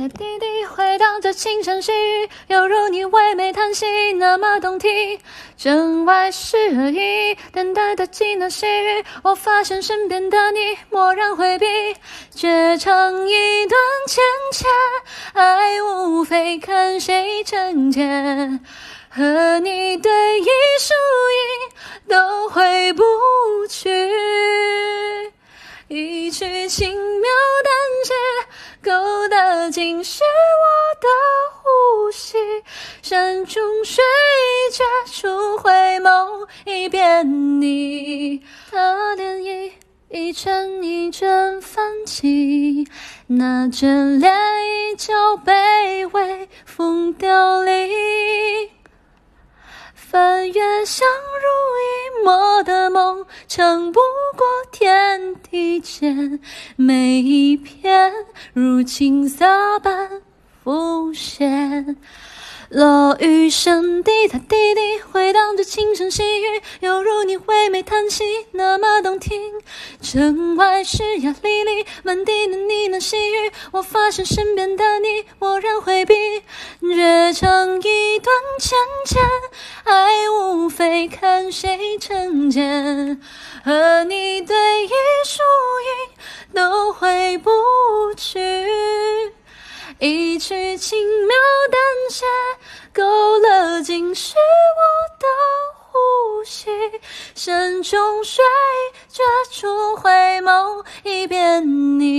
的滴滴回荡着轻声细语，犹如你唯美叹息那么动听。城外是而已，等待的几那细雨，我发现身边的你蓦然回避，绝唱一段浅浅，爱无非看谁成茧。和你对弈输赢都回不去，一曲轻，勾得紧是我的呼吸。山中水绝处回眸，一遍你的涟漪，一阵一阵泛起，那眷恋依旧被微风凋零。翻越相濡以沫的梦，撑不过天地间每一片如青纱般浮现。落雨声滴答滴滴，回荡着轻声细语，犹如你唯美叹息，那么动听。城外石崖沥沥，满地的呢喃细语，我发现身边的你蓦然回避，绝唱一段浅浅，爱无非看谁成茧。和你对，回不去。一曲轻描淡写，勾勒尽是我的呼吸。山穷水绝处回眸，一遍你。